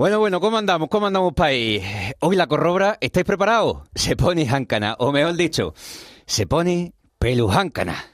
Bueno, bueno, ¿cómo andamos? ¿Cómo andamos, país? Hoy la corrobra, ¿estáis preparados? Se pone jáncana, o mejor dicho, se pone pelujáncana.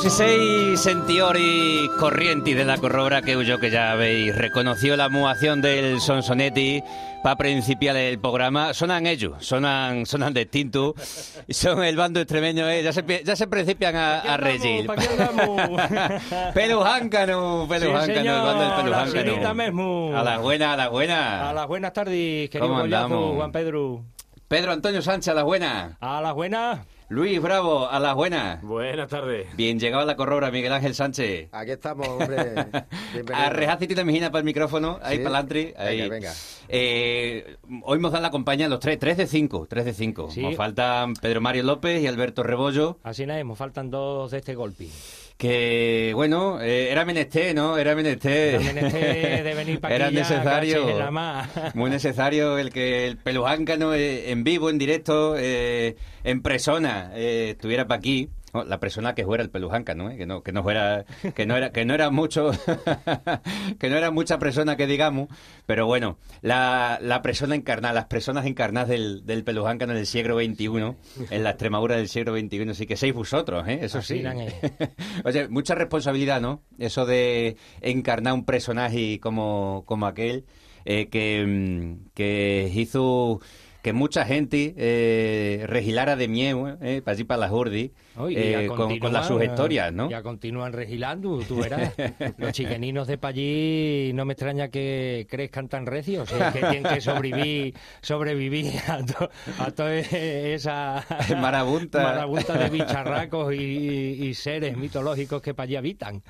Si seis sentiori corrienti de la corrobra que yo que ya habéis reconocido la muación del Sonsonetti para principiar el programa, sonan ellos, sonan, sonan distintos, son el bando extremeño, eh, ya, se, ya se principian a, a regir. pelujáncano, pelujáncano, el bando del pelujáncano. A las buenas, a las buenas. A las buenas tardes, querido Juan Pedro. Pedro Antonio Sánchez, a las buenas. A las buenas. Luis Bravo, a las buenas. Buenas tardes. Bien, llegado a la corrobra, Miguel Ángel Sánchez. Aquí estamos, hombre. Arrejad la Mejina para el micrófono, ahí para adelante. Venga, venga. Eh, hoy nos dan la compañía los tres, tres de cinco, tres de cinco. Nos faltan Pedro Mario López y Alberto Rebollo. Así nada, nos faltan dos de este golpe que bueno, eh, era menester, ¿no? Era menester. Era menester de venir para Era necesario. Muy necesario el que el pelujáncano eh, en vivo, en directo, eh, en persona, estuviera para aquí. La persona que fuera el pelujánca, ¿no? Que no, que no fuera, que no era, que no era mucho, que no era mucha persona que digamos, pero bueno, la, la persona encarnada, las personas encarnadas del, del en el siglo XXI, en la Extremadura del siglo XXI, sí que seis vosotros, ¿eh? Eso sí. Oye, mucha responsabilidad, ¿no? Eso de encarnar un personaje como, como aquel, eh, que, mm, que hizo que mucha gente eh, regilara de miedo eh, para allí para las Jordi eh, con, las sus historias, ¿no? Ya continúan regilando, tú verás. Los chiqueninos de allí no me extraña que crezcan tan recios, es que tienen que sobrevivir, sobrevivir a, toda esa marabunta. marabunta de bicharracos y, seres mitológicos que para allí habitan.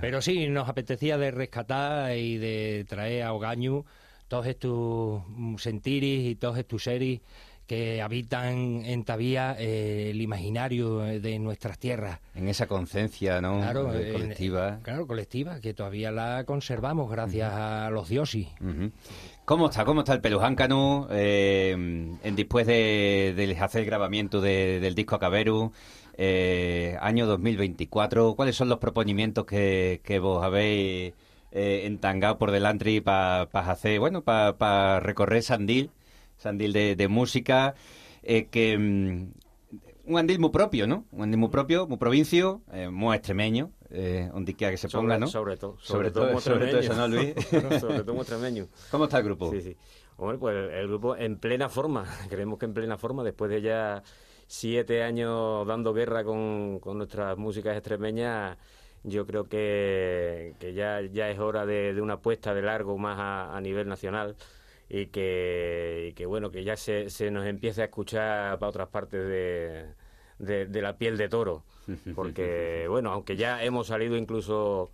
Pero sí, nos apetecía de rescatar y de traer a Ogañu todos estos sentiris y todos estos seres que habitan en Tavía eh, el imaginario de nuestras tierras. En esa conciencia, ¿no? Claro, eh, colectiva. claro, colectiva, que todavía la conservamos gracias a los dioses. ¿Cómo está? ¿Cómo está el Pelujáncano eh, en, después de, hacer el grabamiento del disco Acaberu? Eh, año 2024. ¿Cuáles son los proponimientos que, que vos habéis eh, entangado por delante para hacer, bueno, para recorrer Sandil, Sandil de, música, eh, que mm, un andil muy propio, ¿no? Un andil muy propio, muy provincio, eh, muy extremeño, eh, donde quiera que se ponga, ¿no? Sobre todo, sobre, todo, sobre todo eso, ¿no, Luis? sobre todo extremeño. ¿Cómo está el grupo? Sí, sí. Hombre, pues el, grupo en plena forma, creemos que en plena forma, después de ya siete años dando guerra con, con nuestras músicas extremeñas, yo creo que, que ya, ya es hora de, de una apuesta de largo más a, a nivel nacional y que, que, bueno que ya se, se nos empiece a escuchar para otras partes de, de la piel de toro. Porque, bueno, aunque ya hemos salido incluso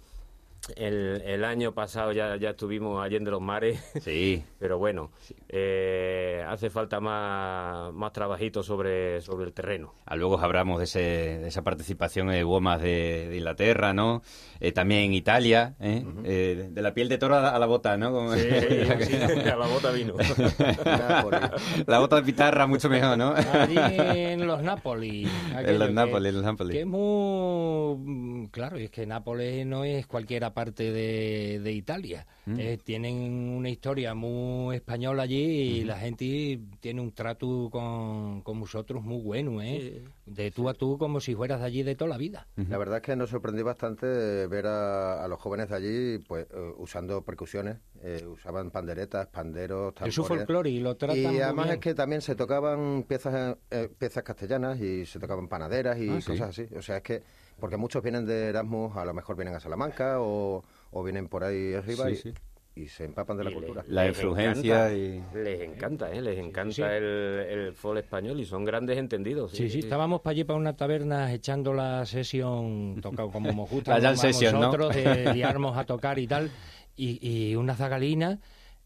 el, el, año pasado ya, ya estuvimos allí en los mares. Sí. Pero bueno, eh, hace falta más, más trabajito sobre, sobre el terreno. Ah, luego hablamos de, ese, de esa participación en Womas de, de, Inglaterra, ¿no? Eh, también en Italia, ¿eh? eh de la piel de toro a la, bota, ¿no? Sí, a la bota vino. la bota de pitarra mucho mejor, ¿no? Allí en los Nápoles. En los Nápoles, en los Nápoles. Que es muy... Claro, es que Nápoles no es cualquiera parte de, Italia. Mm. Eh, tienen una historia muy española allí y la gente tiene un trato con, con vosotros muy bueno, ¿eh? De tú a tú como si fueras de allí de toda la vida. La verdad es que nos sorprendió bastante ver a, los jóvenes de allí pues eh, usando percusiones, eh, usaban panderetas, panderos, tambores. Es su folclore y lo tratan Y además es que también se tocaban piezas piezas castellanas y se tocaban panaderas y ah, cosas así. O sea, es que porque muchos vienen de Erasmus, a lo mejor vienen a Salamanca o, vienen por ahí arriba y, se empapan de la cultura. la influencia y... Les encanta, ¿eh? Les encanta el, el folk español y son grandes entendidos. Sí, sí, estábamos para allí para una taberna echando la sesión, tocado como nos gusta. la sesión, nosotros, de liarnos a tocar y tal, y, y una zagalina eh,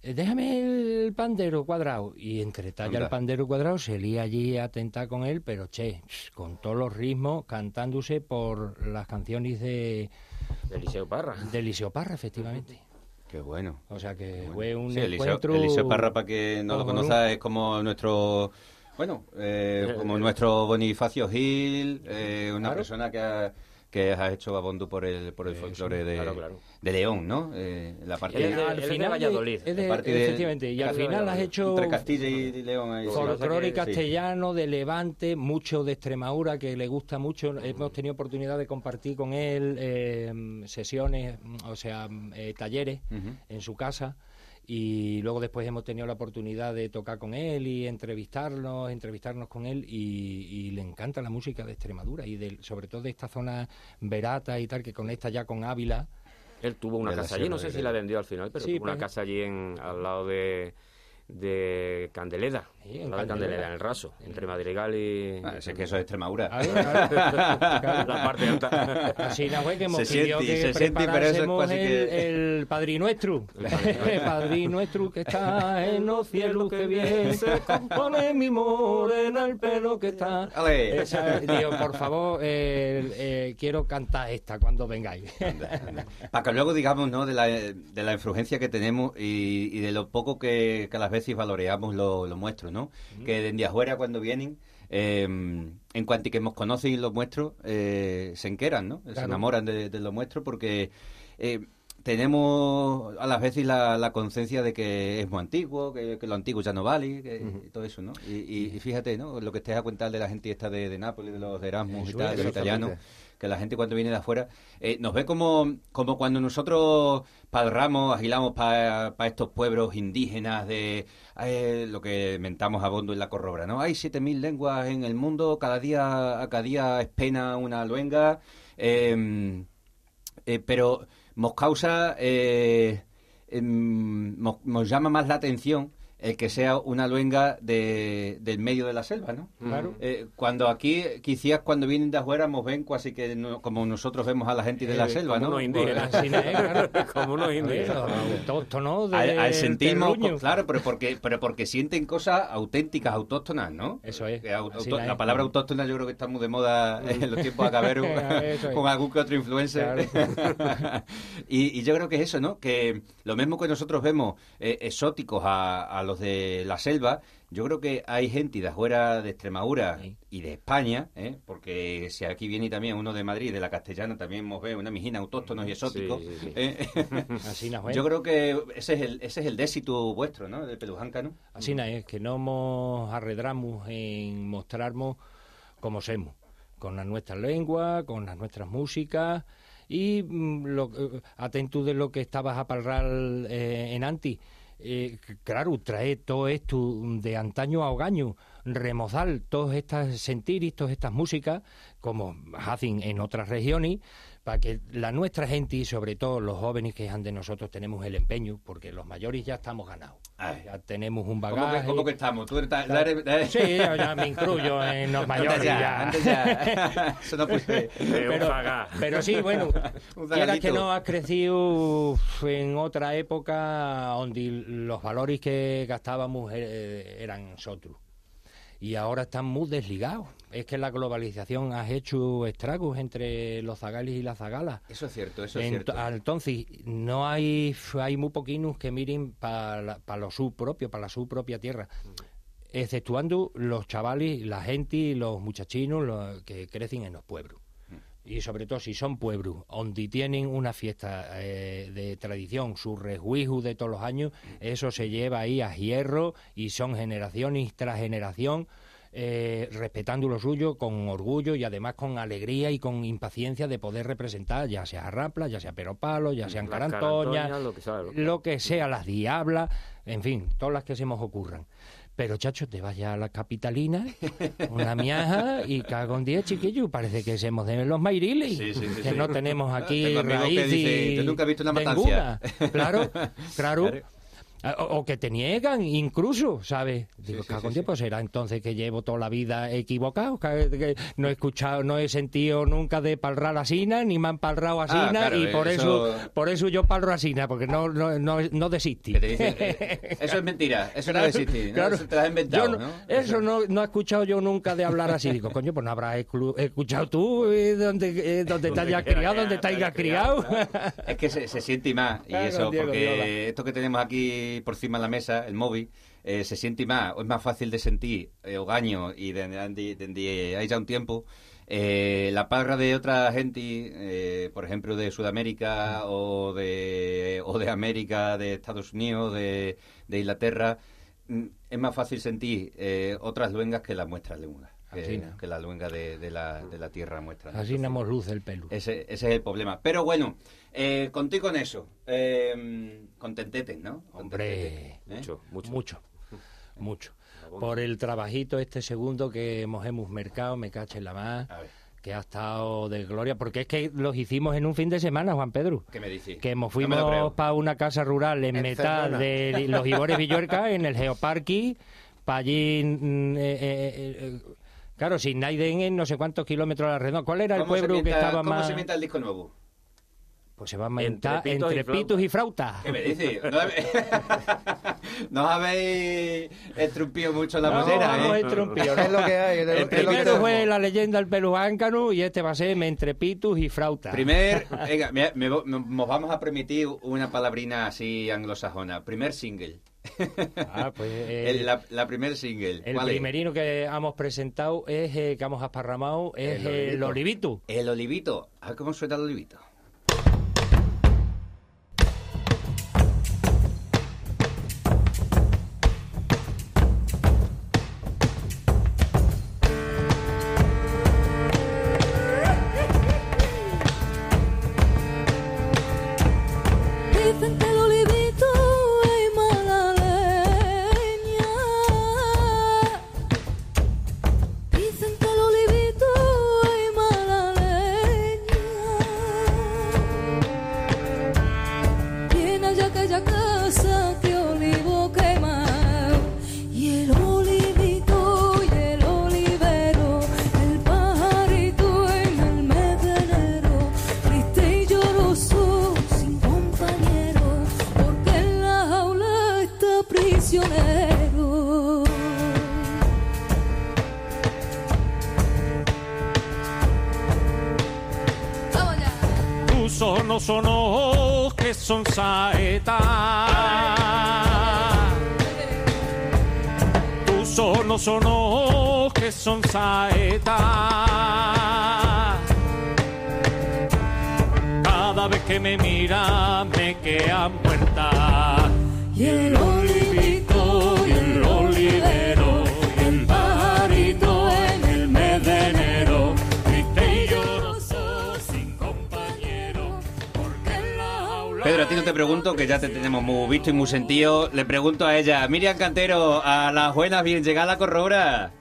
déjame el pandero cuadrado. Y entre talla el pandero cuadrado, se lía allí a tentar con él, pero che, con todos los ritmos, cantándose por las canciones de... De Eliseo Parra. De Eliseo Parra, efectivamente. Qué bueno. O sea que fue un encuentro... Eliseo, Parra, para que no lo conozca, es como nuestro... Bueno, eh, como nuestro Bonifacio Gil, eh, una persona que ha que has hecho abondo por el, por el folclore de, de León, ¿no? Eh, la parte de, al final Valladolid. efectivamente, y al final has hecho... Entre Castilla y León. Ahí, folclore castellano, de Levante, mucho de Extremadura, que le gusta mucho. Hemos tenido oportunidad de compartir con él eh, sesiones, o sea, eh, talleres en su casa y luego después hemos tenido la oportunidad de tocar con él y entrevistarnos, entrevistarnos con él y, le encanta la música de Extremadura y sobre todo de esta zona verata y tal que conecta ya con Ávila. Él tuvo una casa allí, no sé si la vendió al final, pero tuvo una pues, casa allí en, al lado de de Candeleda, en la Candeleda, en el raso, entre Madrigal y... Ah, sé que eso es Extremadura. la parte alta. Así la fue que hemos se siente, que se pero eso es el, que... el Padre Nuestro. el Padre Nuestro que está en los cielos que bien se compone mi morena el pelo que está... Esa, digo, por favor, eh, eh, quiero cantar esta cuando vengáis. Para que luego digamos, ¿no?, de la, de la influencia que tenemos y, y de lo poco que, que a las veces valoreamos lo, lo nuestro, ¿no? Que desde afuera cuando vienen, eh, en cuanto que nos conocen los muestros, eh, se enqueran, ¿no? Se enamoran de, lo nuestro porque eh, tenemos a las veces la, la conciencia de que es muy antiguo, que, lo antiguo ya no vale, que, y todo eso, ¿no? Y, fíjate, ¿no? Lo que estés a contar de la gente esta de, de Nápoles, de los de Erasmus y tal, de los italianos que la gente cuando viene de afuera eh, nos ve como, como cuando nosotros padramos, agilamos para estos pueblos indígenas de eh, lo que mentamos a Bondo en la corrobra, ¿no? Hay 7.000 lenguas en el mundo, cada día, cada día es pena una luenga, em, eh, pero nos causa, em, nos llama más la atención el que sea una luenga de, del medio de la selva, ¿no? Claro. Eh, cuando aquí, quizás cuando vienen de afuera, nos ven casi que como nosotros vemos a la gente de la eh, selva, como ¿no? Unos indígenas. como unos indígenas. Autóctonos al, al sentirnos, claro, pero porque, pero porque sienten cosas auténticas, autóctonas, ¿no? Eso es. la palabra autóctona yo creo que está muy de moda en los tiempos de Acaberu, con algún que otro influencer. y, y, yo creo que es eso, ¿no? Que lo mismo que nosotros vemos eh, exóticos a, a los de la selva, yo creo que hay gente de afuera de Extremadura y de España, ¿eh? porque si aquí viene también uno de Madrid, de la Castellana, también hemos ve una mijina autóctonos y exóticos. ¿eh? yo creo que ese es el, ese es el décito vuestro, ¿no? De Pelujanca, ¿no? Así es, que no nos arredramos en mostrarnos como somos, con la nuestra lengua, con las nuestras músicas y mm, lo, eh, atento de lo que estabas a parlar en Anti eh, claro, trae todo esto de antaño a hogaño, remozar todas estas sentiris, todas estas músicas, como hacen en otras regiones, para que la nuestra gente y sobre todo los jóvenes que han de nosotros tenemos el empeño, porque los mayores ya estamos ganados. Ya tenemos un bagaje. ¿Cómo que, estamos? ¿Tú Sí, yo ya me incluyo en los mayores. ya, Eso no puede pero, pero sí, bueno, quiera que no has crecido en otra época donde los valores que gastábamos eh, eran otros y ahora están muy desligados. Es que la globalización ha hecho estragos entre los zagalis y las zagalas. Eso es cierto, eso es cierto. Entonces, no hay, hay muy poquinos que miren para lo su propio, para la su propia tierra. Exceptuando los chavales, la gente, los muchachinos los que crecen en los pueblos y sobre todo si son pueblos donde tienen una fiesta eh, de tradición, su rejuijo de todos los años, eso se lleva ahí a hierro y son generación tras generación eh, respetando lo suyo con orgullo y además con alegría y con impaciencia de poder representar, ya sea Rapla, ya sea Peropalo, ya sean Carantoña, lo, que sea, lo que sea, las Diablas, en fin, todas las que se nos ocurran. Pero, chacho, te vaya a la capitalina, una miaja y cago en diez, chiquillo. Parece que somos de los mairiles, que no tenemos aquí raíz y... nunca has visto una matanza? claro. claro. O, que te niegan, incluso, ¿sabes? Digo, sí, sí, pues será entonces que llevo toda la vida equivocado, que, no he escuchado, no he sentido nunca de palrar asina, ni me han palrado asina, ah, y por eso... por eso yo palro asina, porque no, no, no, no desistí. Eh, eso es mentira, eso no desistí, ¿no? eso te lo has inventado, no, Eso no, no he escuchado yo nunca de hablar así. Digo, coño, pues no habrás escuchado tú eh, donde, eh, donde te hayas criado, donde te hayas criado. es que se, se siente más, y eso, porque esto que tenemos aquí por encima de la mesa, el móvil, eh, se siente más, o es más fácil de sentir, eh, o gaño, y de, hay ya un tiempo, eh, la parra de otra gente, por ejemplo, de Sudamérica o de, o de América, de Estados Unidos, de, Inglaterra, mm, es más fácil sentir otras luengas que las muestras lenguas. Que, que, la luenga de, la, de la tierra muestra. Así hemos luz el pelo. Ese, ese, es el problema. Pero bueno, eh, conté con eso. Eh, contentete, ¿no? Hombre, ¿eh? mucho, mucho. Mucho, mucho. Por el trabajito este segundo que hemos, hemos mercado, me caché en la más. que ha estado de gloria, porque es que los hicimos en un fin de semana, Juan Pedro. ¿Qué me dices? Que nos fuimos para una casa rural en, mitad de los Ibores Villuerca, en el Geoparque, para allí mm, eh, Claro, sin Naiden en no sé cuántos kilómetros a la redonda. ¿Cuál era el pueblo que estaba más...? ¿Cómo se mienta el disco nuevo? Pues se va a mentar entre, pitos, y flautas. ¿Qué me dices? ¿No, habéis estrumpido mucho la ¿eh? No, estrumpido, es lo que hay. el primero fue la leyenda del peluáncano y este va a ser entre pitos y flautas. Primer, venga, nos vamos a permitir una palabrina así anglosajona. Primer single. Ah, pues la, primer single. El primerino que hemos presentado es eh, que hemos aparramado es el, olivito. El olivito. Ah, ¿cómo suena el olivito? son saetas. Tú solo son ojos que son saetas. Cada vez que me miras pregunto, que ya te tenemos muy visto y muy sentido. Le pregunto a ella, Miriam Cantero, a las buenas, bien llegada la corrobra.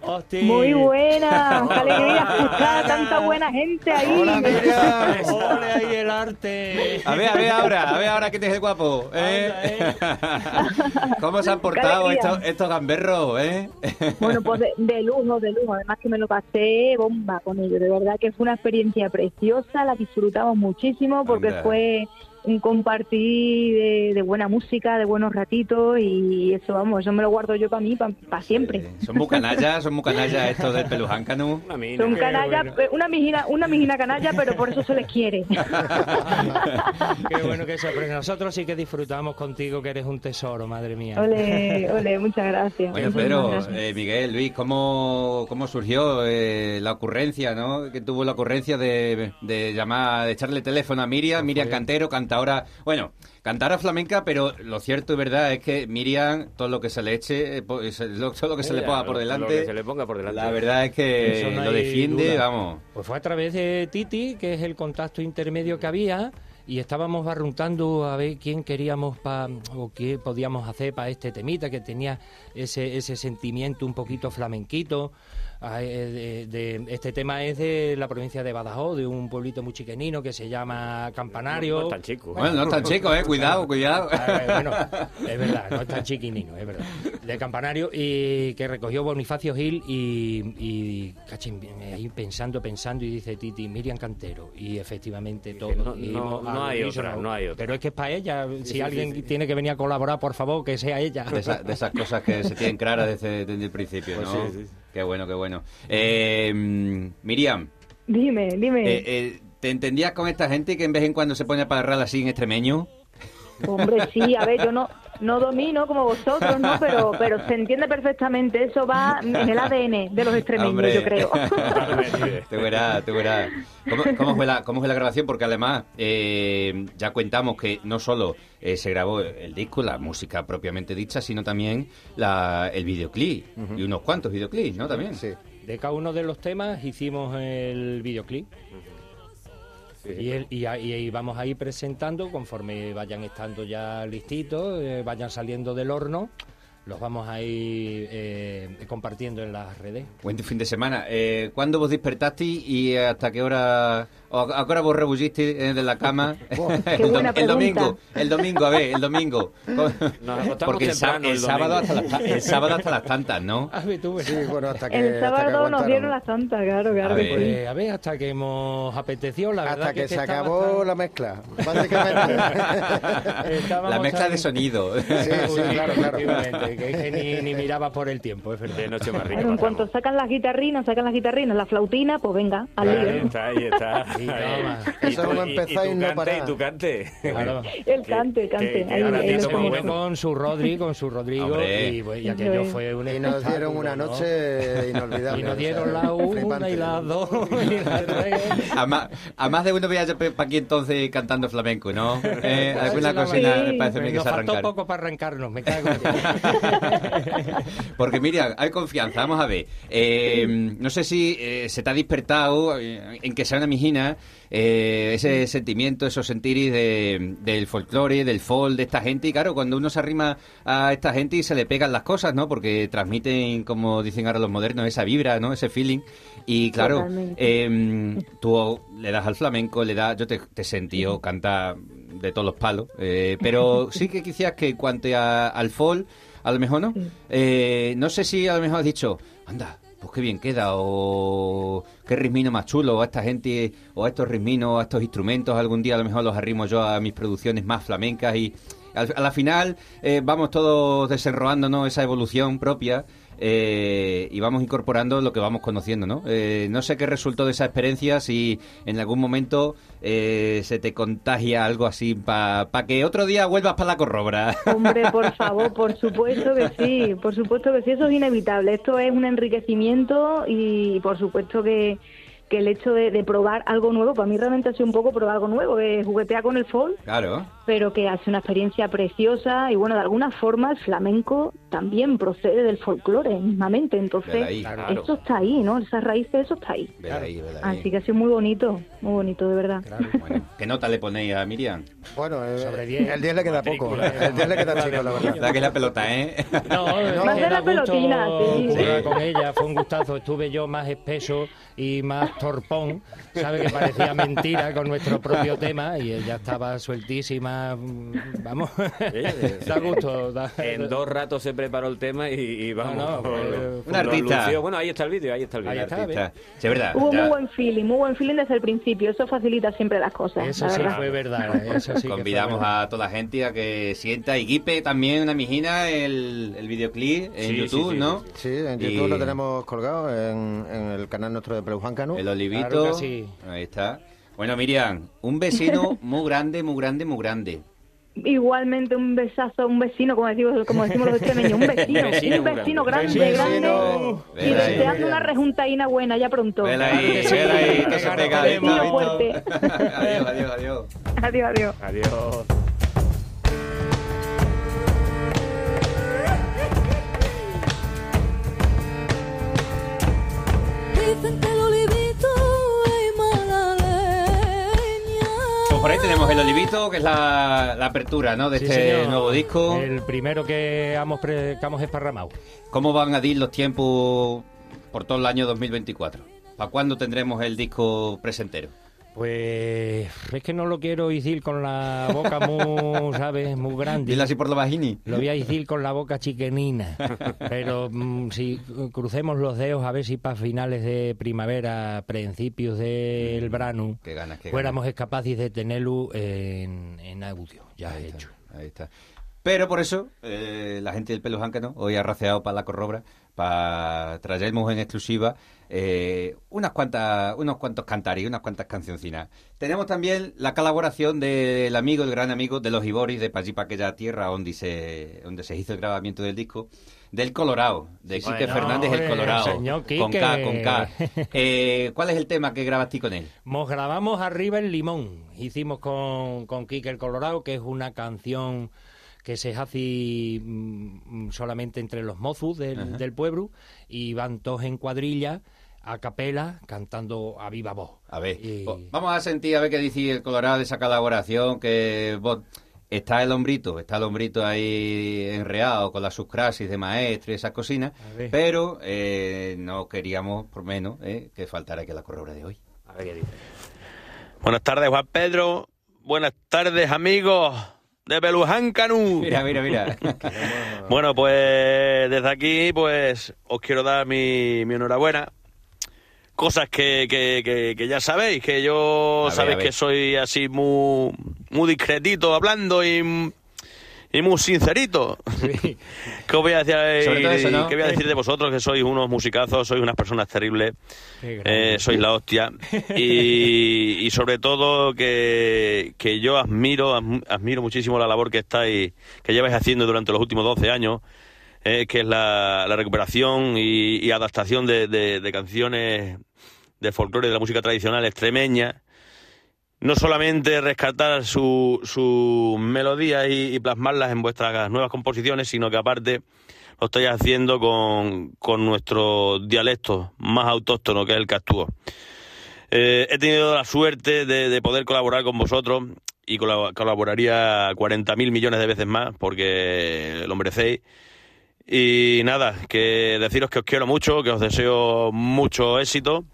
Muy buena, qué alegría escuchar a tanta buena gente ahí. Hola, Miriam. Hola, ahí el arte. A ver, a ver ahora, a ver ahora que te es guapo. ¿eh? eh. ¿Cómo se han portado estos, estos gamberros? Eh? Bueno, pues de, lujo, de lujo. Además que me lo pasé bomba con ellos. De verdad que fue una experiencia preciosa, la disfrutamos muchísimo porque fue un compartir de, buena música, de buenos ratitos y eso, vamos, eso me lo guardo yo para mí, para siempre. son muy canallas, son muy canallas estos del pelujáncano. Son canallas, una mijina, una mijina canalla, pero por eso se les quiere. Qué bueno que eso, pero nosotros sí que disfrutamos contigo, que eres un tesoro, madre mía. Ole, ole, muchas gracias. Bueno, Pedro, eh, Miguel, Luis, ¿cómo, cómo surgió eh, la ocurrencia, no? Que tuvo la ocurrencia de, de llamar, de echarle teléfono a Miriam, pues Miriam Cantero, cantante ahora, bueno, cantar a flamenca, pero lo cierto y verdad es que Miriam, todo lo que se le eche, eh, todo lo que se le ponga por delante, se le ponga por delante. La verdad es que lo defiende, vamos. Pues fue a través de Titi, que es el contacto intermedio que había y estábamos barruntando a ver quién queríamos pa, o qué podíamos hacer para este temita que tenía ese, ese sentimiento un poquito flamenquito. Eh, de, este tema es de la provincia de Badajoz, de un pueblito muy chiquenino que se llama Campanario. No, es tan chico. Bueno, no es tan chico, eh, cuidado, cuidado. Ah, bueno, es verdad, no es tan chiquinino, es verdad. De Campanario y que recogió Bonifacio Gil y, y ahí pensando, pensando y dice Titi, Miriam Cantero. Y efectivamente todo. No, no, hay otra, no hay otra. Pero es que es para ella. Si alguien tiene que venir a colaborar, por favor, que sea ella. De, esas cosas que se tienen claras desde, el principio, pues ¿no? Qué bueno, qué bueno. Eh, Miriam. Dime, dime. Eh, eh, ¿Te entendías con esta gente que en vez en cuando se pone a parrar así en extremeño? Hombre, sí, a ver, yo no, no domino como vosotros, ¿no? Pero, pero se entiende perfectamente. Eso va en el ADN de los extremeños, yo creo. te verás, te verás. ¿Cómo, fue la, ¿Cómo fue la grabación? Porque además eh, ya cuentamos que no solo eh, se grabó el disco, la música propiamente dicha, sino también la, el videoclip. Y unos cuantos videoclips, ¿no? También. Sí. De cada uno de los temas hicimos el videoclip. Y, y, vamos a ir presentando conforme vayan estando ya listitos, eh, vayan saliendo del horno los vamos a ir eh, compartiendo en las redes. Buen fin de semana. Eh, ¿Cuándo vos despertaste y hasta qué hora ¿A qué hora vos rebulliste de la cama? el, domingo, el domingo, a ver, el domingo. Porque el, sábado hasta las, el sábado hasta las tantas, ¿no? A ver, tú, sí, bueno, hasta que, el sábado nos dieron las tantas, claro, claro. A ver, a ver, hasta que hemos apetecido, la verdad. Hasta que, se acabó la mezcla, básicamente. la mezcla de sonido. Sí, sí, claro, claro. Que, que ni, miraba por el tiempo, es verdad. De noche más rica. en cuanto sacan las guitarrinas, sacan las guitarrinas, la flautina, pues venga, al lío. Ahí está, ahí está. Eso vamos a empezar y, no para. Y tu cante. El cante, el cante. ahí, con su Rodri, con su Rodrigo. Y, pues, y, aquello fue un Y nos dieron una noche inolvidable. Y nos dieron la una y la dos y. A más, a más de uno veía para aquí entonces cantando flamenco, ¿no? Eh, alguna cocina me parece que se arrancar. poco para arrancarnos, me cago Porque Miriam, hay confianza, vamos a ver. Eh, no sé si eh, se te ha despertado en que sea una mijina eh, ese sentimiento, esos sentiris de, del folclore, del folk, de esta gente. Y claro, cuando uno se arrima a esta gente y se le pegan las cosas, ¿no? Porque transmiten, como dicen ahora los modernos, esa vibra, ¿no? Ese feeling. Y claro, eh, tú le das al flamenco, le das. Yo te, te sentí, canta de todos los palos. Eh, pero sí que quizás que cuanto al folk, a lo mejor no. Eh, no sé si a lo mejor has dicho, anda, pues qué bien queda, o qué ritmino más chulo, o a esta gente, o a estos ritminos, a estos instrumentos, algún día a lo mejor los arrimo yo a mis producciones más flamencas y a la final eh, vamos todos desenroándonos esa evolución propia eh, y vamos incorporando lo que vamos conociendo, ¿no? Eh, no sé qué resultó de esa experiencia, si en algún momento eh, se te contagia algo así para que otro día vuelvas para la corrobra. Hombre, por favor, por supuesto que sí, por supuesto que sí, eso es inevitable. Esto es un enriquecimiento y por supuesto que que el hecho de, probar algo nuevo, para mí realmente ha sido un poco probar algo nuevo, de juguetear con el folk, claro. pero que hace una experiencia preciosa y bueno, de alguna forma el flamenco también procede del folclore mismamente, entonces eso está ahí, ¿no? Esa raíz de eso está ahí. Así que ha sido muy bonito, muy bonito de verdad. ¿Qué nota le ponéis a Miriam? Bueno, eh, Sobre el 10 le queda poco, el 10 le queda chico, la verdad. La que es la pelota, ¿eh? No, no más de la pelotina, sí. con ella, fue un gustazo, estuve yo más espeso y más torpón, sabe que parecía mentira con nuestro propio tema y ella estaba sueltísima, mm, vamos, da gusto. En dos ratos se preparó el tema y, vamos. un artista. Bueno, ahí está el vídeo, ahí está el vídeo. Sí, verdad. Hubo muy buen feeling, muy buen feeling desde el principio, eso facilita siempre las cosas. Eso sí fue verdad, eso sí Convidamos a toda la gente a que sienta y guipe también una mijina el, el videoclip en YouTube, ¿no? Sí, en YouTube lo tenemos colgado en, el canal nuestro de El Olivito. Ahí está. Bueno, Miriam, un vecino muy grande, muy grande, muy grande. Igualmente un besazo, un vecino, como decimos, como decimos los extremeños, un vecino, un vecino, grande, grande, y deseando una rejuntaína buena ya pronto. Vela ahí, vela ahí, que se pega. Adiós, adiós, adiós. Adiós, adiós. Adiós. Por ahí tenemos el Olivito, que es la, apertura ¿no? de este nuevo disco. El primero que hemos, que hemos esparramado. ¿Cómo van a ir los tiempos por todo el año 2024? ¿Para cuándo tendremos el disco presentero? Pues es que no lo quiero decir con la boca muy, ¿sabes? Muy grande. Dile así por la vagini. Lo voy a decir con la boca chiquenina. Pero mm, si crucemos los dedos a ver si para finales de primavera, principios del mm, verano, fuéramos capaces de tenerlo en, audio, ya hecho. ahí está. Pero por eso, eh, la gente del Pelo ¿no? hoy ha raceado para la corrobra, para traernos en exclusiva eh, unas cuantas, unos cuantos cantares, unas cuantas cancioncinas. Tenemos también la colaboración del amigo, el gran amigo de los Iboris, de para aquella tierra donde se, donde se hizo el grabamiento del disco, del Colorado, de Quique Fernández el Colorado, con K, con K. Eh, ¿Cuál es el tema que grabaste con él? Nos grabamos arriba el Limón, hicimos con, con Quique el Colorado, que es una canción que se hace mm, solamente entre los mozos del, del pueblo y van todos en cuadrilla a capela cantando a viva voz. A ver, vamos a sentir a ver qué dice el Colorado de esa colaboración que está el hombrito, está el hombrito ahí enreado con las subcrasis de maestro y esas cocinas, pero eh, no queríamos por menos eh, que faltara que la corrobra de hoy. A ver qué dice. Buenas tardes, Juan Pedro. Buenas tardes, amigos de Beluján Canú. Mira, mira, mira. bueno, pues desde aquí, pues os quiero dar mi, mi enhorabuena cosas que, que, que, ya sabéis, que yo sabéis que soy así muy, muy discretito hablando y, y muy sincerito. ¿Qué voy a decir, ¿qué voy a decir de vosotros? Que sois unos musicazos, sois unas personas terribles, eh, sois la hostia. Y, y sobre todo que, que yo admiro, admiro muchísimo la labor que estáis, que lleváis haciendo durante los últimos 12 años. Eh, que es la, la recuperación y, y adaptación de, de, de, canciones de folclore de la música tradicional extremeña, no solamente rescatar sus su melodías y, plasmarlas en vuestras nuevas composiciones, sino que aparte lo estáis haciendo con, con nuestro dialecto más autóctono, que es el castúo. Eh, he tenido la suerte de, poder colaborar con vosotros y colaboraría 40.000 millones de veces más porque lo merecéis. Y nada, que deciros que os quiero mucho, que os deseo mucho éxito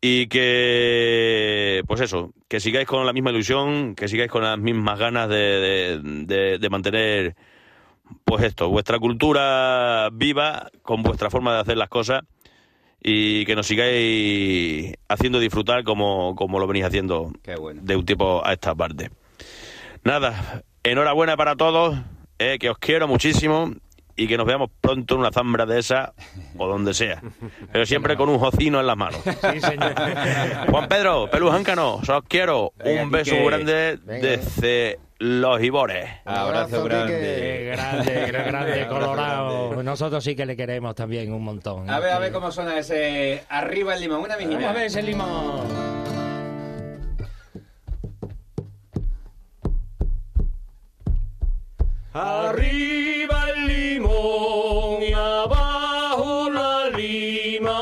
y que, eso, que sigáis con la misma ilusión, que sigáis con las mismas ganas de, de, mantener, pues esto, vuestra cultura viva, con vuestra forma de hacer las cosas y que nos sigáis haciendo disfrutar como, como lo venís haciendo de un tiempo a esta parte. Nada, enhorabuena para todos, eh, que os quiero muchísimo y que nos veamos pronto en una zambra de esa o donde sea. Pero siempre con un jocino en las manos. Sí, señor. Juan Pedro, Pelujáncano, os quiero. un beso grande desde los Ibores. Abrazo, grande. Qué grande, grande, Colorado. Nosotros sí que le queremos también un montón. A ver, a ver cómo suena ese arriba el limón, una mijina. a ver ese limón. Arriba el limón y abajo la lima.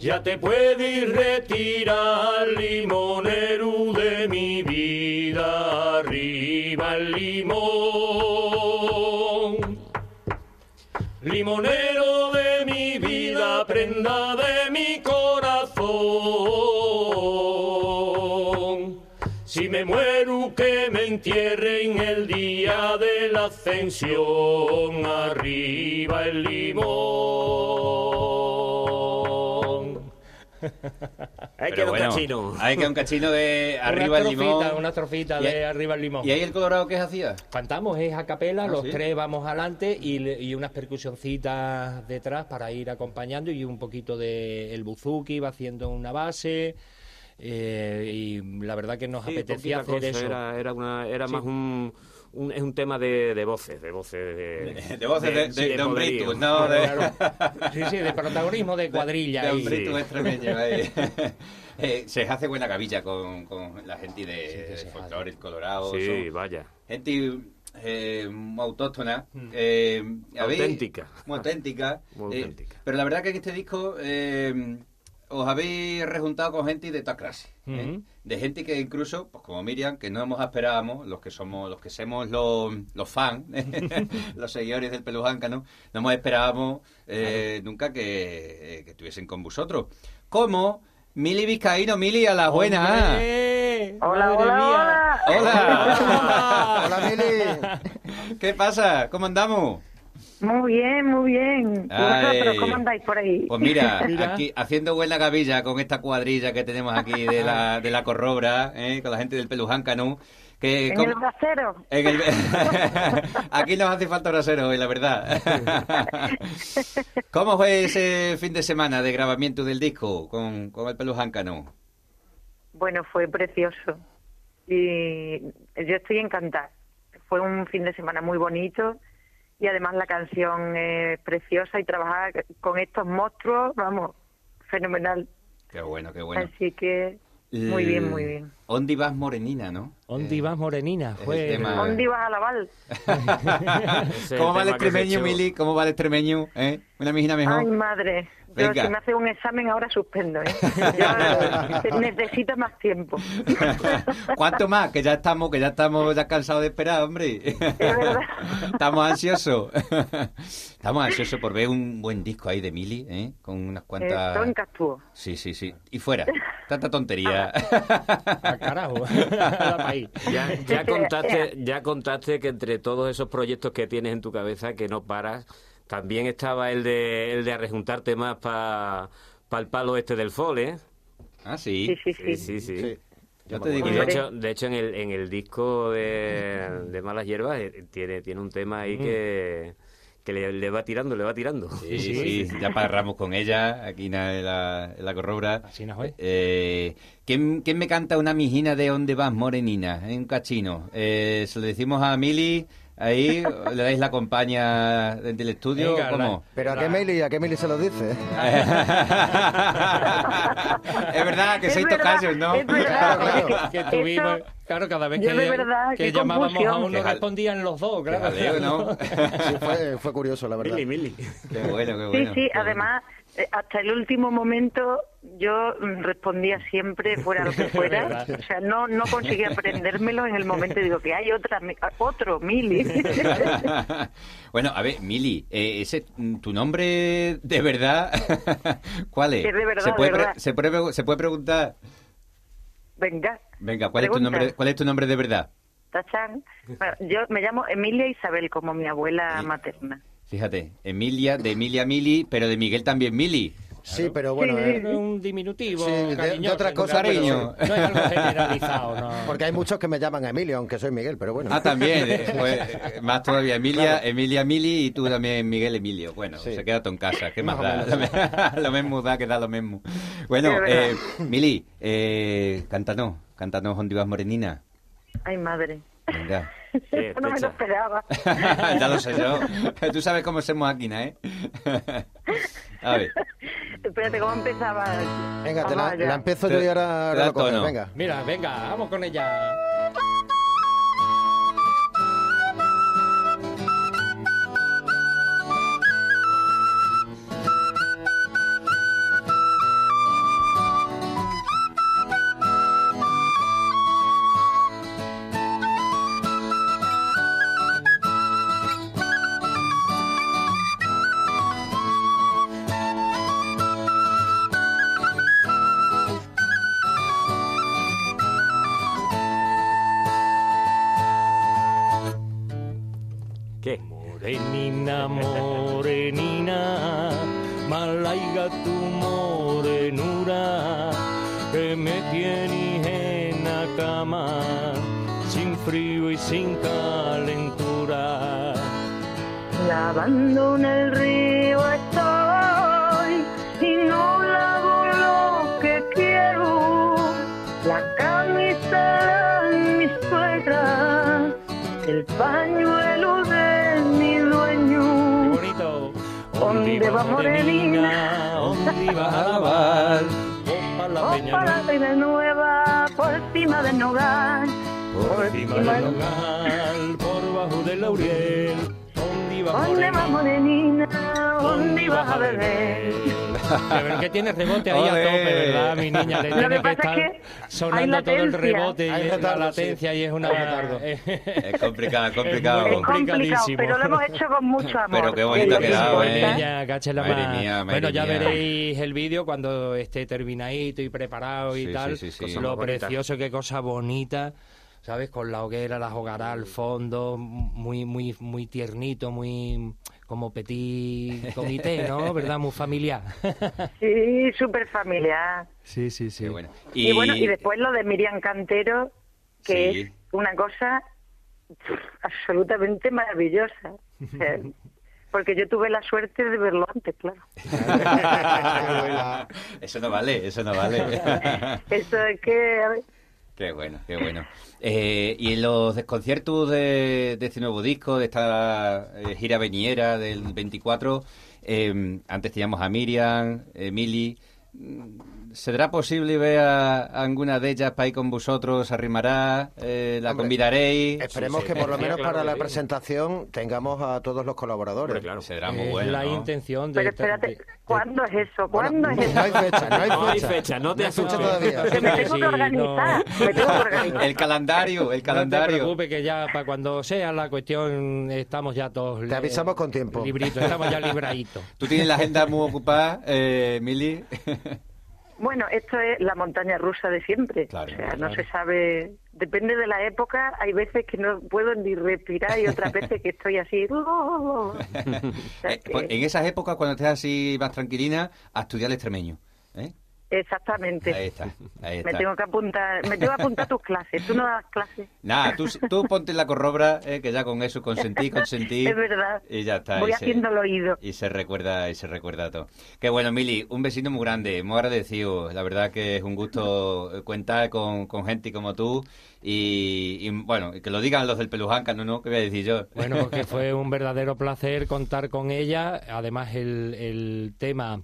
Ya te puedes retirar, limonero de mi vida. Arriba el limón. Limonero de mi vida, prenda de mi corazón. Si me muero, que me entierren el día de la ascensión. Arriba el limón. Hay que un bueno, cachino. Hay que un cachino de arriba el una limón. Trofita, una trofita de arriba el limón. ¿Y ahí el colorado qué hacía? Cantamos, es a capela, los ¿sí? tres vamos adelante y, y unas percusioncitas detrás para ir acompañando y un poquito de el buzuki va haciendo una base eh, y la verdad que nos Sí, apetecía hacer cosa, eso. Era, era, una, era Sí. más un, un- Es un tema de, de voces, de voces. De, De voces de, sí, de, hombritos, no de... Claro. Sí, sí, de protagonismo de cuadrilla. De hombritos Sí. extremeños ahí. Eh, se hace buena gavilla con, con la gente de, Sí, folclore, colorado. Sí, son vaya. gente eh, autóctona. eh, habéis- Auténtica. Muy auténtica. Muy eh, auténtica. pero la verdad que en este disco eh, os habéis rejuntado con gente de toda clase. ¿eh? De gente que incluso, pues como Miriam, que no hemos esperábamos, los que somos, los que somos los, los fans, los seguidores del Pelujáncano, no hemos esperábamos eh, nunca que, eh, que estuviesen con vosotros. Como Mili Vizcaíno, Mili, a la buena. ¡Hombre! Hola, ¡Madre hola, mía! hola. ¡Hola! Hola, Mili. ¿Qué pasa? ¿Cómo andamos? Muy bien, muy bien. ¿Y Ay. vosotros cómo andáis por ahí? Pues mira, Mira. aquí haciendo buena gavilla con esta cuadrilla que tenemos aquí de la, de la corrobra, ¿eh? con la gente del Pelujáncano. Que, ¿En ¿cómo- el brasero? en el- Aquí nos hace falta brasero hoy, la verdad. ¿Cómo fue ese fin de semana de grabamiento del disco con, con el Pelujáncano? Bueno, fue precioso. Y yo estoy encantada. Fue un fin de semana muy bonito y además la canción es preciosa y trabajar con estos monstruos, vamos, fenomenal. Qué bueno, qué bueno. Así que muy bien, muy bien. ¿Dónde vas morenina, no? ¿Dónde Eh, vas, Morenina? Fue tema- ¿Dónde ibas a es ¿Cómo va el extremeño. Mili? ¿Cómo va el extremeño? ¿Eh? ¿Una mijina mejor? Ay, madre. Yo, Venga. si me hace un examen ahora suspendo, ¿eh? Yo necesito más tiempo. ¿Cuánto más? Que ya estamos, que ya estamos ya cansados de esperar, hombre. verdad. estamos ansiosos. estamos ansiosos por ver un buen disco ahí de Mili, ¿eh? Con unas cuantas. Esto en Castúo. Sí, sí, sí. Y fuera. Tanta tontería. al carajo. Al país. Ya, ya contaste, ya contaste que entre todos esos proyectos que tienes en tu cabeza, que no paras, también estaba el de, el de rejuntar temas para el palo este del folk, ¿eh? ah, sí. Sí, sí, sí. Sí, sí, sí. Sí. Yo te digo. Y de hecho, de hecho en, el, en el disco de, de Malas Hierbas eh, tiene, tiene un tema ahí que, que le, le va tirando, le va tirando. Sí, sí, ya parramos con ella aquí en la, en la, corrobra. Así nos fue. Eh, ¿quién, quién me canta una mijina de dónde vas, morenina? En un cachino. Eh, se lo decimos a Mili, ahí le dais la compañía desde el estudio. Venga, ¿Cómo? Pero a qué Mili, a qué Mili se lo dice. es verdad que sois tocayos, ¿no? es verdad. Claro, claro. que tuvimos, claro, cada vez que, verdad, que llamábamos a uno respondían los dos, claro. jaleo, ¿no? Sí, fue, fue curioso, la verdad. Mili, Mili. qué bueno, qué Sí, bueno. sí, bueno. además, eh, hasta el último momento yo respondía siempre fuera lo que fuera. o sea, no no conseguía aprendérmelo en el momento. Digo que hay otra, mi- otro, Mili. bueno, a ver, Mili, eh, ese, tu nombre de verdad, ¿cuál es? Es de verdad, ¿Se puede, verdad. se puede, se puede preguntar? Venga, Venga, ¿cuál es, tu nombre, ¿cuál es tu nombre de verdad? Bueno, yo me llamo Emilia Isabel, como mi abuela Sí. materna. Fíjate, Emilia, de Emilia Mili, pero de Miguel también Mili. Sí, pero bueno. Es un diminutivo, de, otra cosa. Cariño. No, es algo generalizado, ¿no? Porque hay muchos que me llaman Emilio, aunque soy Miguel, pero bueno. Ah, también. Eh, pues, eh, más todavía. Emilia, Emilia Mili y tú también Miguel Emilio. Bueno, se queda todo en casa. ¿Qué más, da? lo mismo da que da lo mismo. Bueno, eh, Mili, eh, cántanos, cántanos Ondivas Morenina. Ay, madre. Venga. No me lo esperaba. ya lo sé yo. Tú sabes cómo somos aquí, ¿eh? A ver. Espérate, ¿cómo empezaba? Venga, te la, la, empiezo yo y ahora, lo Venga. Mira, venga, vamos con ella. Morenina, malaiga tu morenura, que me tienes en la cama, sin frío y sin calentura. Lavando en del nogal. Por encima del nogal, por bajo del laurel. ¿Dónde va morenina? ¿Dónde vas a beber? Pero que tiene rebote ahí a tope, ¿verdad? Mi niña le tiene que, estar sonando todo el rebote y es la latencia y es una... es complicado, es complicado. Es complicado, pero lo hemos hecho con mucho amor. Pero qué bonito ha quedado, ¿eh? madre mía, bueno, ya veréis el vídeo cuando esté terminadito y preparado y tal. lo precioso, qué cosa bonita. ¿sabes? Con la hoguera, las hogaras al fondo, muy, muy, muy tiernito, muy como petit comité, ¿no? ¿Verdad? Muy familiar. sí, súper familiar. Sí, sí, sí. Bueno. Y... bueno, y después lo de Miriam Cantero, que es una cosa absolutamente maravillosa. porque yo tuve la suerte de verlo antes, claro. eso no vale, eso no vale. eso es que... Qué bueno, qué bueno. Eh, y en los desconciertos de, este nuevo disco, de esta eh, gira veniera del 24, eh, antes teníamos a Miriam, Emily. ¿Será posible ver a, alguna de ellas para ir con vosotros? ¿Arrimará? Eh, ¿La convidaréis? Esperemos que por lo menos para la presentación tengamos a todos los colaboradores. claro, será muy bueno. la intención de. Pero espérate, ¿cuándo es eso? ¿Cuándo es eso? No hay fecha, no hay fecha. No hay fecha, no te has fecha todavía. me tengo que organizar. Me tengo que organizar. El calendario, el calendario. No te preocupes que ya para cuando sea la cuestión estamos ya todos. Te avisamos con tiempo. Librito, estamos ya libraditos. ¿Tú tienes la agenda muy ocupada, eh, Mili? Bueno, esto es la montaña rusa de siempre. o sea, no se sabe, depende de la época, hay veces que no puedo ni respirar y otras veces que estoy así. Eh, pues, en esas épocas, cuando estés así más tranquilina, a estudiar el extremeño. ¿eh? Exactamente. Ahí está, ahí está. Me tengo que apuntar, me tengo que apuntar tus clases. Tú no das clases. Nada, tú, tú ponte la corrobra, eh, que ya con eso consentí, consentí. es verdad. Y ya está. Voy haciendo el oído. Y se recuerda, y se recuerda todo. Qué bueno, Mili, un besito muy grande, muy agradecido. La verdad que es un gusto contar con, con gente como tú. Y, bueno, que lo digan los del Peluján, no, no, ¿qué voy a decir yo? Bueno, porque fue un verdadero placer contar con ella. Además, el, el tema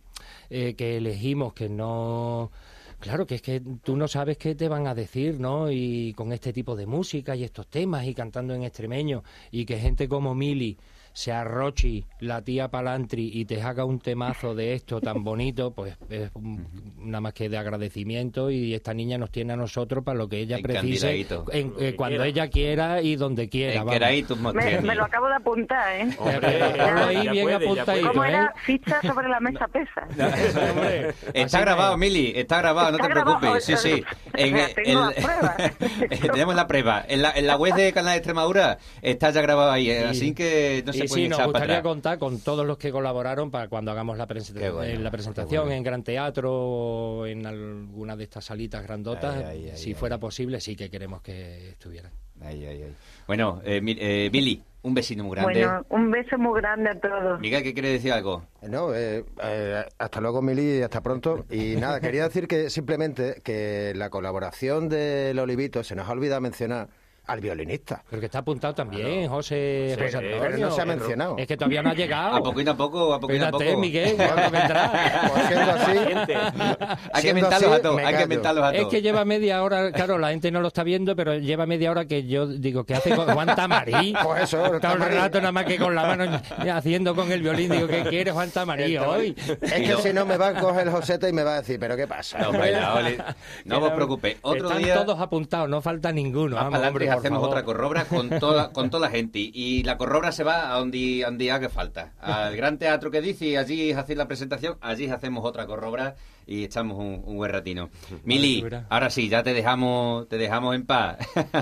eh, que elegimos, que no... Claro, que es que tú no sabes qué te van a decir, ¿no? Y con este tipo de música y estos temas y cantando en extremeño y que gente como Mili sea Rochi, la tía Palantri, y te haga un temazo de esto tan bonito, pues es nada más que de agradecimiento y esta niña nos tiene a nosotros para lo que ella precise, eh, cuando ella quiera y donde quiera. Me, me, lo acabo de apuntar, ¿eh? ahí bien apuntadito, ¿Cómo era ¿eh? ficha sobre la mesa pesa? está grabado, Mili, está grabado, no te preocupes. Sí, sí. En, tenemos la prueba. En la, en la web de Canal de Extremadura está ya grabado ahí, así que no sé se pueden sí, nos gustaría contar con todos los que colaboraron para cuando hagamos la, presentación, la presentación en Gran Teatro o en alguna de estas salitas grandotas. si fuera posible, sí que queremos que estuvieran. Bueno, eh, eh, Billy, un besito muy grande. Bueno, un beso muy grande a todos. Miguel, ¿qué quiere decir algo? No, eh, hasta luego, Mili, hasta pronto. Y nada, quería decir que simplemente que la colaboración del Olivito se nos ha olvidado mencionar al violinista. Pero que está apuntado también, José, José Pero no se ha mencionado. Es que todavía no ha llegado. A poquito a poco, a poquito a poco. Miguel, ¿cuándo vendrá? Pues siendo así, hay que mentarlos a todos, hay que mentarlos a todos. Es que lleva media hora, claro, la gente no lo está viendo, pero lleva media hora que yo digo, ¿qué hace Juan Tamarí? Pues eso, Todo el rato nada más que con la mano haciendo con el violín, digo, ¿qué quiere Juan Tamarí hoy? Es que si no me va a coger el Josete y me va a decir, ¿pero qué pasa? No, no os preocupéis. Otro Están día... todos apuntados, no falta ninguno. Vamos, hombre, hacemos otra corrobra con toda, con toda la gente. Y la corrobra se va a donde, donde haga falta. Al Gran Teatro que dice, y allí hacéis la presentación, allí hacemos otra corrobra y echamos un, buen ratino. Mili, ahora sí, ya te dejamos, te dejamos en paz.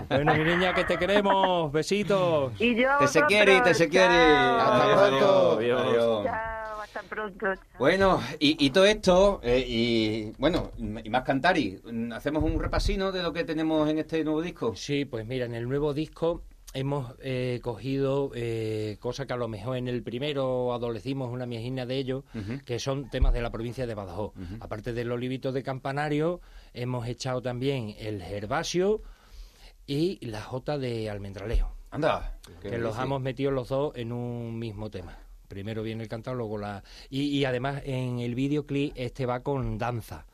Bueno, mi niña, que te queremos. Besitos. Y yo te se quiere, te se quiere. Hasta pronto. Adiós. hasta pronto. Bueno, y, todo esto, eh, y bueno, y más Cantari, ¿hacemos un repasino de lo que tenemos en este nuevo disco? Sí, pues mira, en el nuevo disco hemos eh, cogido eh, cosas que a lo mejor en el primero adolecimos una miejina de ellos, que son temas de la provincia de Badajoz. Aparte del olivito de campanario, hemos echado también el gervasio y la jota de almendralejo. Anda. Que los hemos metido los dos en un mismo tema. Primero viene el cantado, luego la... Y, además en el videoclip este va con danza,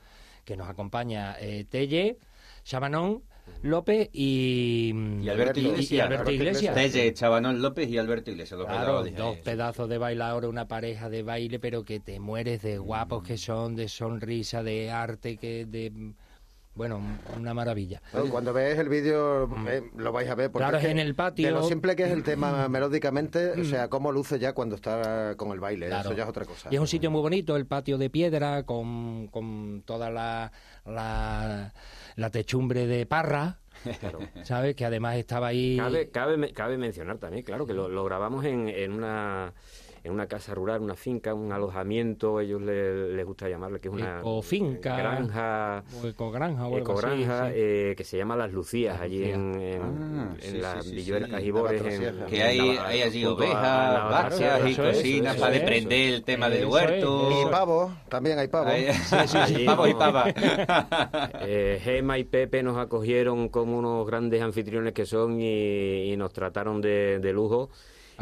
que nos acompaña eh, Telle, Chabanón, López y, y Alberto Iglesias. Y Alberto Iglesias. Telle, Chabanón López y Alberto Iglesias. claro, dos pedazos de bailadores, una pareja de baile, pero que te mueres de guapos que son, de sonrisa, de arte, que de bueno, una maravilla. cuando veáis el vídeo mm. eh, lo vais a ver. Porque claro, es en el patio. De lo simple que es el tema melódicamente, o sea, cómo luce ya cuando está con el baile, eso ya es otra cosa. Y es un sitio muy bonito, el patio de piedra, con, con toda la, la, techumbre de parra. ¿Sabes? Que además estaba ahí. Cabe, cabe, cabe mencionar también, claro, que lo, lo grabamos en, en una en una casa rural, una finca, un alojamiento, ellos les, gusta llamarle, que es una finca granja, o ecogranja, o ecogranja eh, que se llama Las Lucías, allí en, en, ah, las Villuelas Cajibores. que hay, hay allí ovejas, vacas y cocinas para desprender el tema del huerto. Y pavo, también hay pavo. sí, pavo y pava. eh, Gema y Pepe nos acogieron como unos grandes anfitriones que son y, nos trataron de, de lujo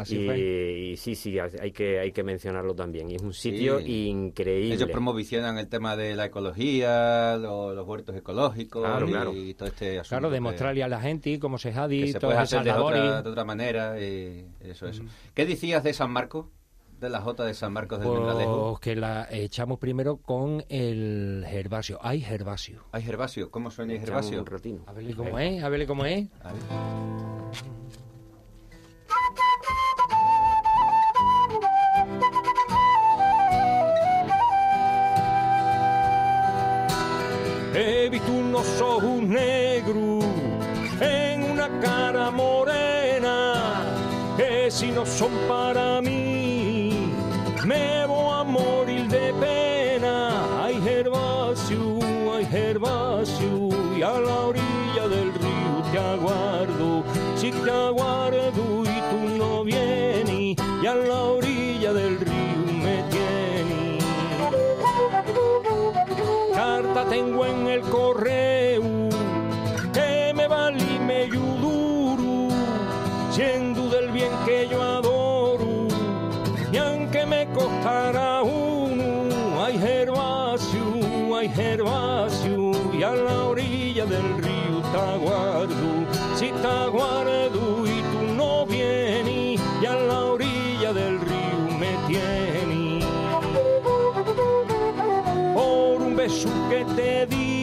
y, sí, sí, hay que, hay que mencionarlo también. Y es un sitio increíble. Ellos promocionan el tema de la ecología, los, huertos ecológicos y todo este asunto. Claro, demostrarle a la gente cómo se dicho. se puede hacer de otra, manera. Y eso, eso. ¿Qué decías de San Marcos? de la Jota de San Marcos del pues que la echamos primero con el herbasio. Hay herbasio. Hay herbasio. ¿Cómo suena el herbasio? A verle cómo es, a verle cómo es. Unos ojos negros en una cara morena que si no son para mí me voy a Por un beso que te di,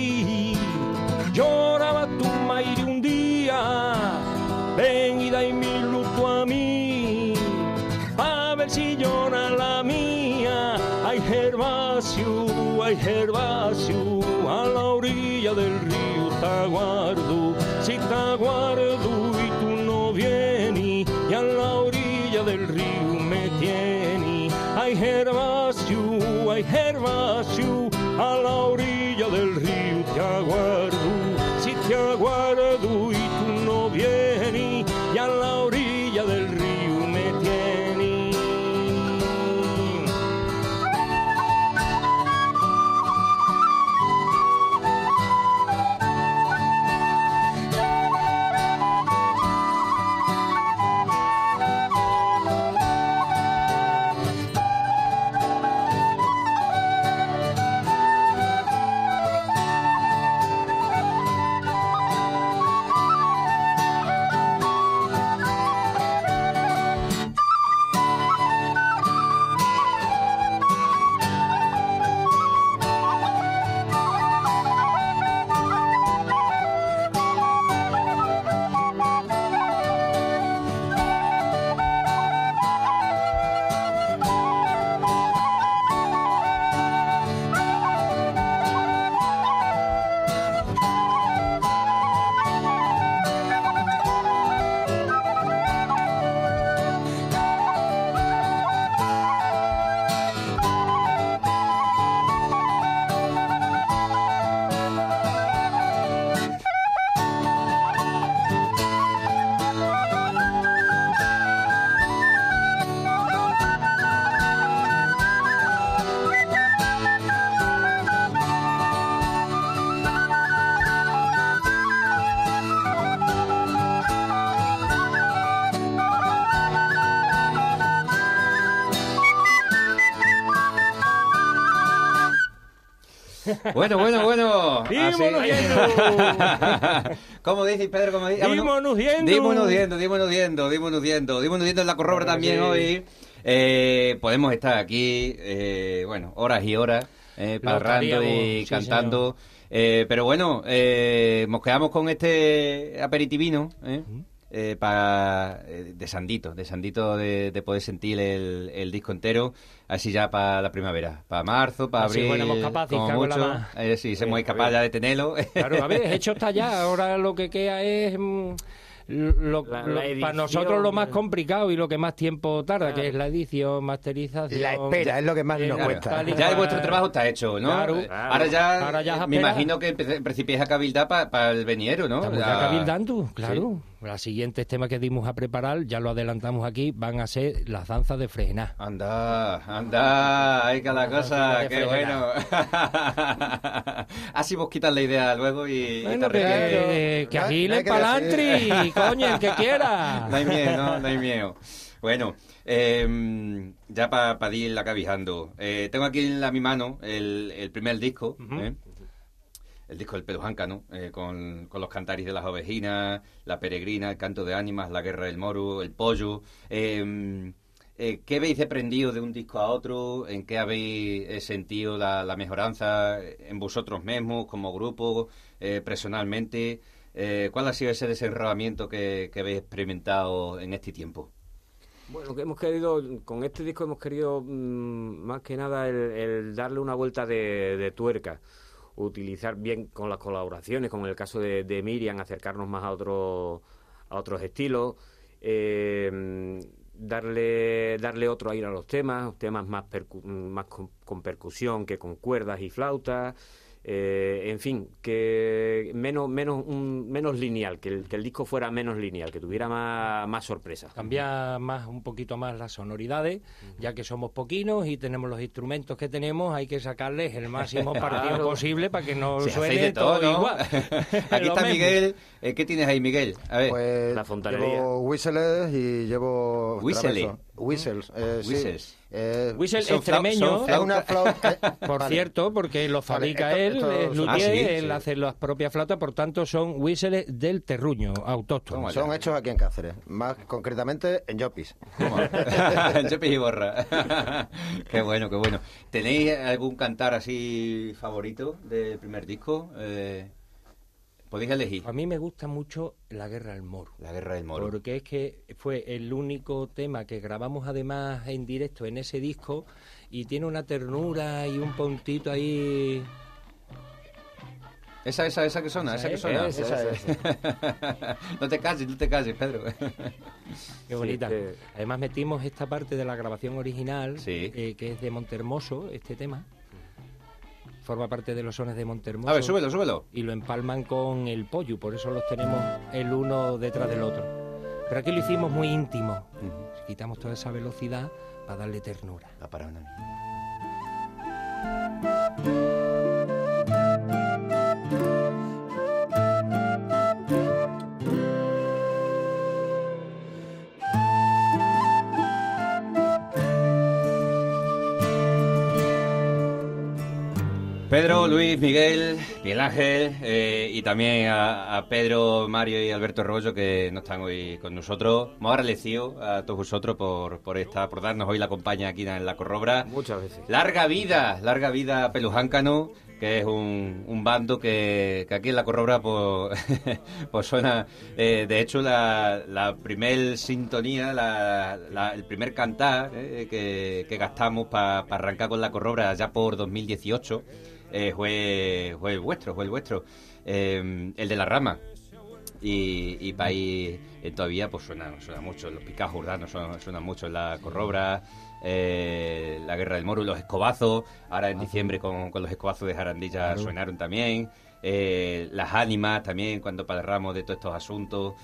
Bueno, bueno, bueno. Dímonos ¿Cómo dices, Pedro? ¿Cómo dices? Dímonos yendo. Dímonos yendo, dímonos yendo, dímonos yendo. Dímonos yendo en la corrobra también hoy. Eh, podemos estar aquí, eh, bueno, horas y horas, eh, parrando y cantando. Eh, pero bueno, eh, nos quedamos con este aperitivino, ¿eh? Eh, para eh, de Sandito, de Sandito de, de poder sentir el, el, disco entero, así ya para la primavera, para marzo, para abril, bueno, capaces, como mucho, eh, sí, somos capaz ya de tenerlo. Claro, a ver, hecho está ya, ahora lo que queda es... Mm, lo, La- la lo- para nosotros lo más complicado y lo que más tiempo tarda, Claro. que es la edición, masterización. La espera es lo que más eh, nos claro, cuesta. Ya vuestro trabajo está hecho, ¿no? Claro. Eh, Ahora ya, Ahora ya es me imagino que empe- principiéis a cabildar para el veniero, ¿no? Estamos ya Ya- cabildando, claro. Los siguientes temas que dimos a preparar, ya lo adelantamos aquí, van a ser las danzas de Frená. Anda, anda, ahí que la cosa, de qué bueno. Así vos quitas la idea luego y, y te que, que No hay- agile no hay el que palantri, coño, el que quiera. No hay miedo, no, no hay miedo. Bueno, eh, ya para ir la cabijando. Eh, tengo aquí en la, mi mano el, el primer disco, ¿eh? El disco del Pelujanca, ¿no? Eh, con, con los cantaris de las ovejinas, la peregrina, el canto de ánimas, la guerra del moro, el pollo. Eh, eh, ¿Qué habéis aprendido de un disco a otro? ¿En qué habéis sentido la, mejoranza en vosotros mismos, como grupo, eh, personalmente? ¿Cuál ha sido ese desenredamiento que, que habéis experimentado en este tiempo? Bueno, que hemos querido, con este disco hemos querido mm, más que nada el, darle una vuelta de tuerca, utilizar bien con las colaboraciones, como en el caso de, de Miriam, acercarnos más a, otro, a otros estilos, eh, darle, darle otro aire a los temas, temas más, percu- más con percusión que con cuerdas y flautas. Eh, en fin, que menos menos un- menos lineal, que el, que el disco fuera menos lineal, que tuviera más, más sorpresa. Cambiar más, un poquito más las sonoridades, ya que somos poquinos y tenemos los instrumentos que tenemos, hay que sacarles el máximo partido Claro. posible para que no suene todo, todo, ¿no? igual. Aquí está mismo. Miguel. Eh, ¿Qué tienes ahí, Miguel? A ver. Pues La fontanería. llevo whistles y llevo Whistles. Whistles, eh, sí. Whistles. Eh, Whistle Son flau- extremeño, son es una flauta. eh, por vale. cierto, porque lo fabrica esto- él, esto luthier, Ah, sí, él sí. hace las propias flautas, por tanto son whistles del terruño, autóctonos. Son hechos aquí en Cáceres, más concretamente en Llopis. Chepis y borra. qué bueno, qué bueno. ¿Tenéis algún cantar así favorito del primer disco? Eh, Podéis elegir. A mí me gusta mucho La Guerra del Moro. La guerra del moro. Porque es que fue el único tema que grabamos además en directo en ese disco y tiene una ternura y un puntito ahí. Esa, esa, esa que suena, esa, que suena. no te calles, no te calles, Pedro. Qué bonita. Además metimos esta parte de la grabación original, eh, que es de Montermoso, este tema. Forma parte de los sones de Montermoso. A ver, súbelo, súbelo. Y lo empalman con el pollo, por eso los tenemos el uno detrás del otro. Pero aquí lo hicimos muy íntimo. Quitamos toda esa velocidad para darle ternura. para una Pedro, Luis, Miguel, Miguel Ángel eh, y también a, Pedro, Mario y Alberto Rollo que no están hoy con nosotros. Muy agradecido a todos vosotros por, por, esta, por darnos hoy la compañía aquí en la Corrobra. Muchas veces. Larga vida, larga vida Pelujáncano, que es un, bando que, aquí en la Corrobra pues, pues suena... Eh, de hecho, la, la primer sintonía, el primer cantar eh, que, gastamos para arrancar con la Corrobra ya por 2018 eh, fue, fue el vuestro, fue el vuestro, eh, el de la rama. Y, y ahí eh, todavía pues suena, suena mucho, los picados urdanos suenan, suena mucho la corrobra, la guerra del moro, los escobazos, ahora en diciembre con, los escobazos de Jarandilla suenaron también. las ánimas también cuando paramos de todos estos asuntos.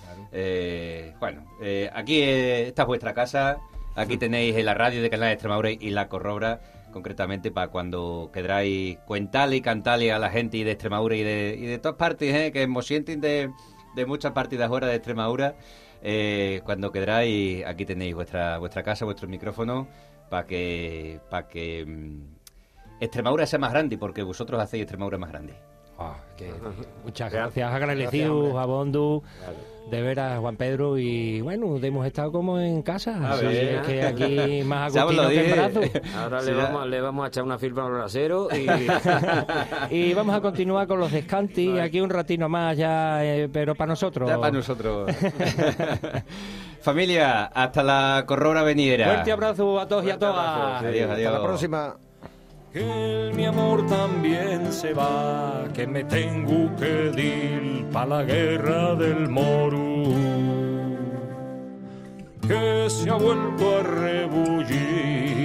bueno, aquí esta es vuestra casa, aquí tenéis la radio de Canal de Extremadura y la Corrobra concretamente para cuando queráis cuentarle y cantarle a la gente de Extremadura y de, y de todas partes, ¿eh? que nos sienten de, de muchas partes de afuera de Extremadura. Eh, cuando queráis, aquí tenéis vuestra vuestra casa, vuestro micrófono, para que, para que mm, Extremadura sea más grande, porque vosotros hacéis Extremadura más grande. Ah, muchas gracias, agradecidos a Bondu, de veras, Juan Pedro, y bueno, hemos estado como en casa, así es que aquí más agustino que en brazo. Ahora le, vamos, le vamos a echar una firma al brasero y... y vamos a continuar con los descantis, aquí un ratino más ya, eh, pero para nosotros. Ya para nosotros. Familia, hasta la corrora venidera. Fuerte abrazo a todos y a todas. Adiós, adiós. Hasta la próxima que mi amor también se va, que me tengo que ir pa' la guerra del moro, que se ha vuelto a rebullir